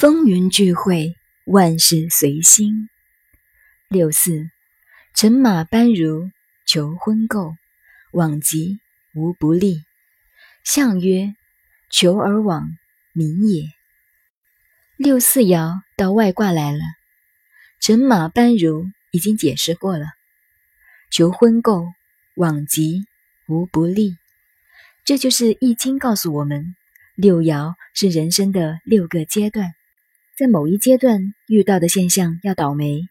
风云聚会，万事随心。六四，乘马班如求婚媾，往极无不利。象曰：求而往，民也。六四爻到外卦来了。乘马班如已经解释过了。求婚媾，往极无不利。这就是《易经》告诉我们，六爻是人生的六个阶段。在某一阶段遇到的现象要倒霉，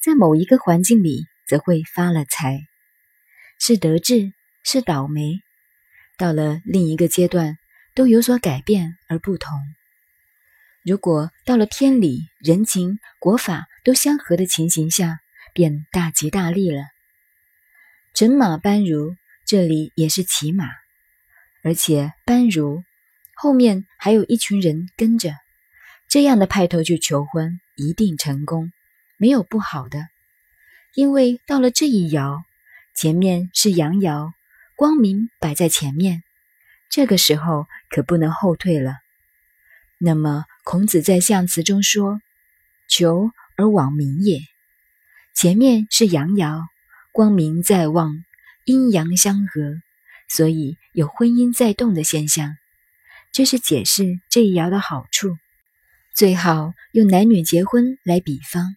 在某一个环境里则会发了财，是得志是倒霉。到了另一个阶段都有所改变而不同。如果到了天理、人情、国法都相合的情形下，便大吉大利了。乘马班如，这里也是骑马，而且班如后面还有一群人跟着。这样的派头去求婚一定成功，没有不好的。因为到了这一爻，前面是阳爻，光明摆在前面，这个时候可不能后退了。那么孔子在象辞中说：“求而往明也。”前面是阳爻，光明在望，阴阳相合，所以有婚姻在动的现象。这是解释这一爻的好处。最好用男女结婚来比方，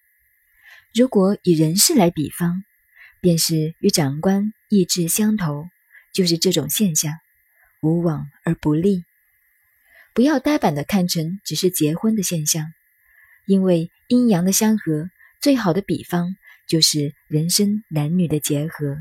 如果以人事来比方，便是与长官意志相投，就是这种现象，无往而不利。不要呆板的看成只是结婚的现象，因为阴阳的相合，最好的比方就是人生男女的结合。